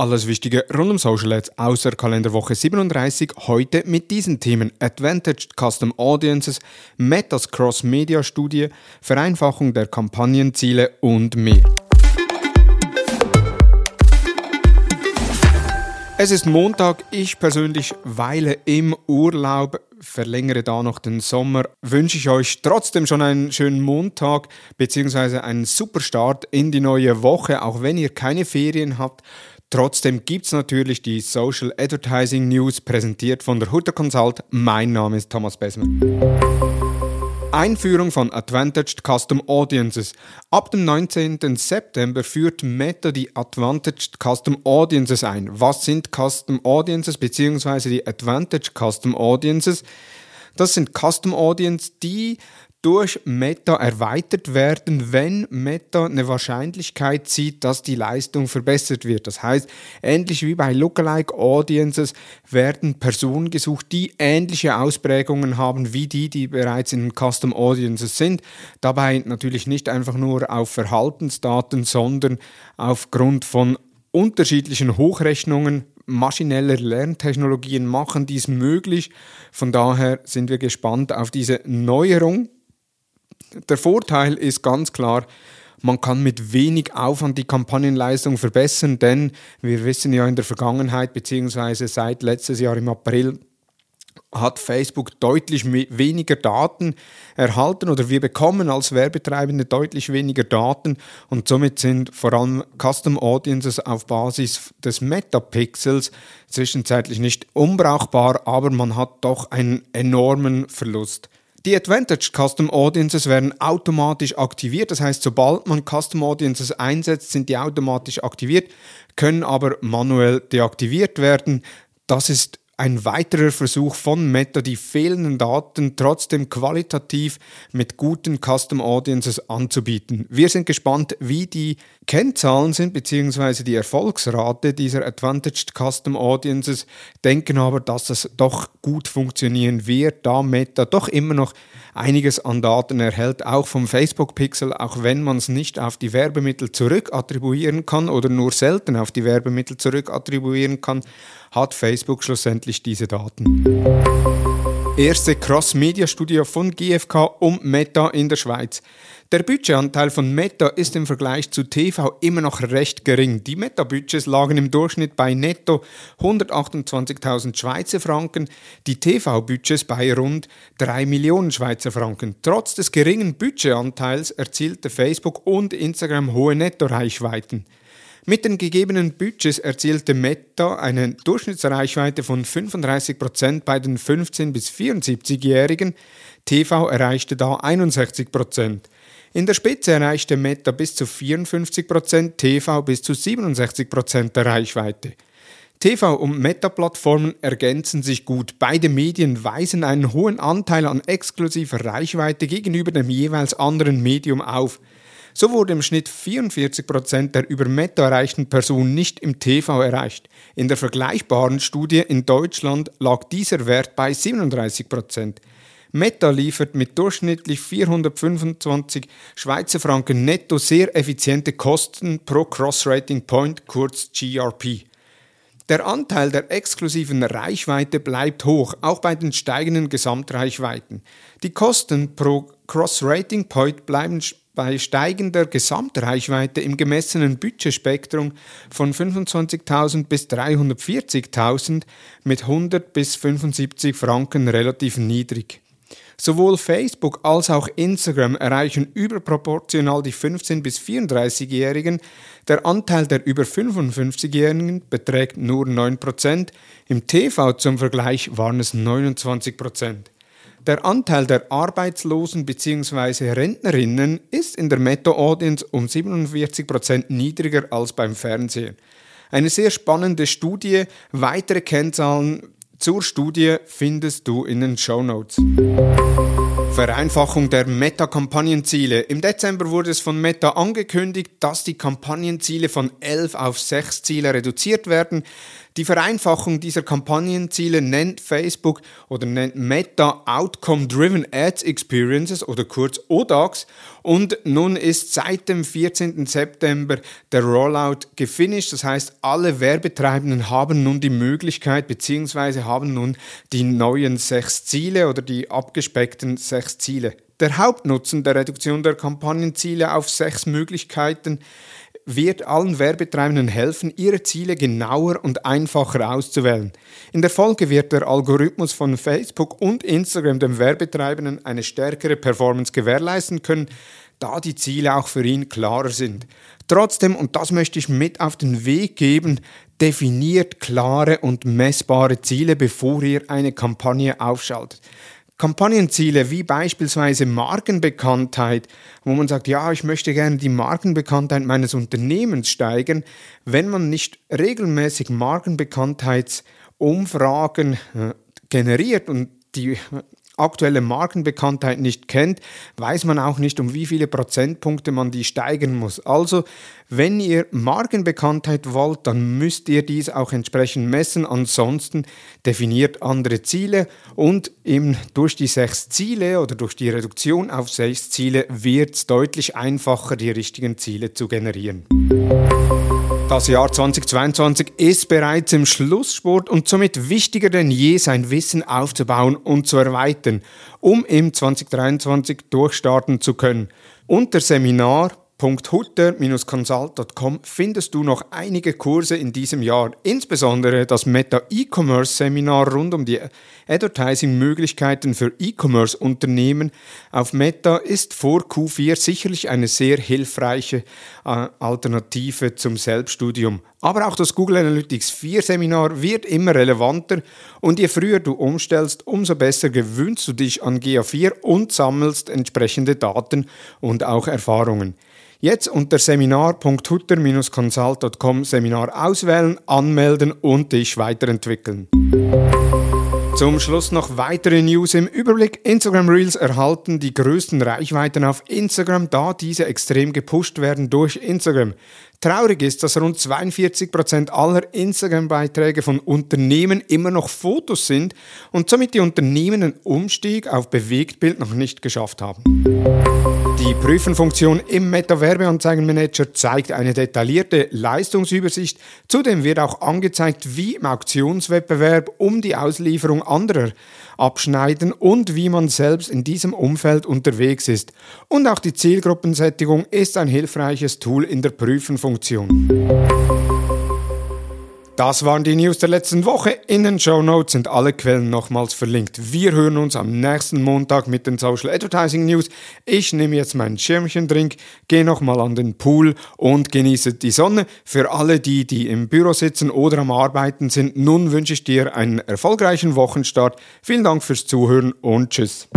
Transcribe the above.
Alles Wichtige rund um Social Ads außer Kalenderwoche 37. Heute mit diesen Themen Advantaged Custom Audiences, Metas Cross Media Studie, Vereinfachung der Kampagnenziele und mehr. Es ist Montag, ich persönlich weile im Urlaub, verlängere da noch den Sommer. Wünsche ich euch trotzdem schon einen schönen Montag bzw. einen super Start in die neue Woche, auch wenn ihr keine Ferien habt. Trotzdem gibt es natürlich die Social Advertising News, präsentiert von der Hutter Consult. Mein Name ist Thomas Besman. Einführung von Advantaged Custom Audiences. Ab dem 19. September führt Meta die Advantaged Custom Audiences ein. Was sind Custom Audiences bzw. die Advantaged Custom Audiences? Das sind Custom Audiences, die durch Meta erweitert werden, wenn Meta eine Wahrscheinlichkeit sieht, dass die Leistung verbessert wird. Das heißt, ähnlich wie bei Lookalike Audiences werden Personen gesucht, die ähnliche Ausprägungen haben wie die, die bereits in Custom Audiences sind. Dabei natürlich nicht einfach nur auf Verhaltensdaten, sondern aufgrund von unterschiedlichen Hochrechnungen maschineller Lerntechnologien machen dies möglich. Von daher sind wir gespannt auf diese Neuerung der Vorteil ist ganz klar, man kann mit wenig Aufwand die Kampagnenleistung verbessern, denn wir wissen ja in der Vergangenheit beziehungsweise seit letztes Jahr im April hat Facebook deutlich weniger Daten erhalten oder wir bekommen als Werbetreibende deutlich weniger Daten und somit sind vor allem Custom Audiences auf Basis des Metapixels zwischenzeitlich nicht unbrauchbar, aber man hat doch einen enormen Verlust. Die Advantage Custom Audiences werden automatisch aktiviert. Das heißt, sobald man Custom Audiences einsetzt, sind die automatisch aktiviert, können aber manuell deaktiviert werden. Das ist ein weiterer Versuch von Meta, die fehlenden Daten trotzdem qualitativ mit guten Custom Audiences anzubieten. Wir sind gespannt, wie die Kennzahlen sind, beziehungsweise die Erfolgsrate dieser Advantaged Custom Audiences, denken aber, dass es doch gut funktionieren wird, da Meta doch immer noch einiges an Daten erhält, auch vom Facebook Pixel, auch wenn man es nicht auf die Werbemittel zurückattribuieren kann oder nur selten auf die Werbemittel zurückattribuieren kann hat Facebook schlussendlich diese Daten. Erste Cross-Media-Studie von GfK um Meta in der Schweiz. Der Budgetanteil von Meta ist im Vergleich zu TV immer noch recht gering. Die Meta-Budgets lagen im Durchschnitt bei netto 128.000 Schweizer Franken, die TV-Budgets bei rund 3 Millionen Schweizer Franken. Trotz des geringen Budgetanteils erzielte Facebook und Instagram hohe Nettoreichweiten. Mit den gegebenen Budgets erzielte Meta eine Durchschnittsreichweite von 35% bei den 15- bis 74-Jährigen. TV erreichte da 61%. In der Spitze erreichte Meta bis zu 54%, TV bis zu 67% der Reichweite. TV- und Meta-Plattformen ergänzen sich gut. Beide Medien weisen einen hohen Anteil an exklusiver Reichweite gegenüber dem jeweils anderen Medium auf. So wurde im Schnitt 44% der über Meta erreichten Personen nicht im TV erreicht. In der vergleichbaren Studie in Deutschland lag dieser Wert bei 37%. Meta liefert mit durchschnittlich 425 Schweizer Franken netto sehr effiziente Kosten pro Cross-Rating Point, kurz GRP. Der Anteil der exklusiven Reichweite bleibt hoch, auch bei den steigenden Gesamtreichweiten. Die Kosten pro Cross-Rating Point bleiben bei steigender Gesamtreichweite im gemessenen Budgetspektrum von 25.000 bis 340.000 mit 100 bis 75 Franken relativ niedrig. Sowohl Facebook als auch Instagram erreichen überproportional die 15- bis 34-Jährigen. Der Anteil der über 55-Jährigen beträgt nur 9%. Im TV zum Vergleich waren es 29%. Der Anteil der Arbeitslosen bzw. Rentnerinnen ist in der Meta-Audience um 47% niedriger als beim Fernsehen. Eine sehr spannende Studie. Weitere Kennzahlen zur Studie findest du in den Show Notes. Vereinfachung der Meta-Kampagnenziele. Im Dezember wurde es von Meta angekündigt, dass die Kampagnenziele von 11 auf 6 Ziele reduziert werden. Die Vereinfachung dieser Kampagnenziele nennt Facebook oder nennt Meta Outcome Driven Ads Experiences oder kurz ODAX und nun ist seit dem 14. September der Rollout gefinisht. Das heißt, alle Werbetreibenden haben nun die Möglichkeit bzw. haben nun die neuen sechs Ziele oder die abgespeckten sechs Ziele. Der Hauptnutzen der Reduktion der Kampagnenziele auf sechs Möglichkeiten wird allen Werbetreibenden helfen, ihre Ziele genauer und einfacher auszuwählen. In der Folge wird der Algorithmus von Facebook und Instagram dem Werbetreibenden eine stärkere Performance gewährleisten können, da die Ziele auch für ihn klarer sind. Trotzdem, und das möchte ich mit auf den Weg geben, definiert klare und messbare Ziele, bevor ihr eine Kampagne aufschaltet. Kampagnenziele wie beispielsweise Markenbekanntheit, wo man sagt, ja, ich möchte gerne die Markenbekanntheit meines Unternehmens steigern, wenn man nicht regelmäßig Markenbekanntheitsumfragen äh, generiert und die aktuelle Markenbekanntheit nicht kennt, weiß man auch nicht, um wie viele Prozentpunkte man die steigern muss. Also, wenn ihr Markenbekanntheit wollt, dann müsst ihr dies auch entsprechend messen. Ansonsten definiert andere Ziele und eben durch die sechs Ziele oder durch die Reduktion auf sechs Ziele wird es deutlich einfacher, die richtigen Ziele zu generieren. Das Jahr 2022 ist bereits im Schlusssport und somit wichtiger denn je, sein Wissen aufzubauen und zu erweitern, um im 2023 durchstarten zu können. Unter Seminar www.hutter-consult.com findest du noch einige Kurse in diesem Jahr, insbesondere das Meta E-Commerce Seminar rund um die Advertising-Möglichkeiten für E-Commerce-Unternehmen auf Meta ist vor Q4 sicherlich eine sehr hilfreiche äh, Alternative zum Selbststudium. Aber auch das Google Analytics 4 Seminar wird immer relevanter und je früher du umstellst, umso besser gewöhnst du dich an GA4 und sammelst entsprechende Daten und auch Erfahrungen. Jetzt unter seminar.hutter-consult.com Seminar auswählen, anmelden und dich weiterentwickeln. Zum Schluss noch weitere News im Überblick. Instagram Reels erhalten die größten Reichweiten auf Instagram, da diese extrem gepusht werden durch Instagram. Traurig ist, dass rund 42% aller Instagram-Beiträge von Unternehmen immer noch Fotos sind und somit die Unternehmen einen Umstieg auf Bewegtbild noch nicht geschafft haben. Die Prüfenfunktion im Meta-Werbeanzeigenmanager zeigt eine detaillierte Leistungsübersicht. Zudem wird auch angezeigt, wie im Auktionswettbewerb um die Auslieferung anderer abschneiden und wie man selbst in diesem Umfeld unterwegs ist. Und auch die Zielgruppensättigung ist ein hilfreiches Tool in der Prüfenfunktion. Das waren die News der letzten Woche. In den Show Notes sind alle Quellen nochmals verlinkt. Wir hören uns am nächsten Montag mit den Social Advertising News. Ich nehme jetzt meinen Schirmchendrink, gehe nochmal an den Pool und genieße die Sonne. Für alle die, die im Büro sitzen oder am Arbeiten sind, nun wünsche ich dir einen erfolgreichen Wochenstart. Vielen Dank fürs Zuhören und tschüss.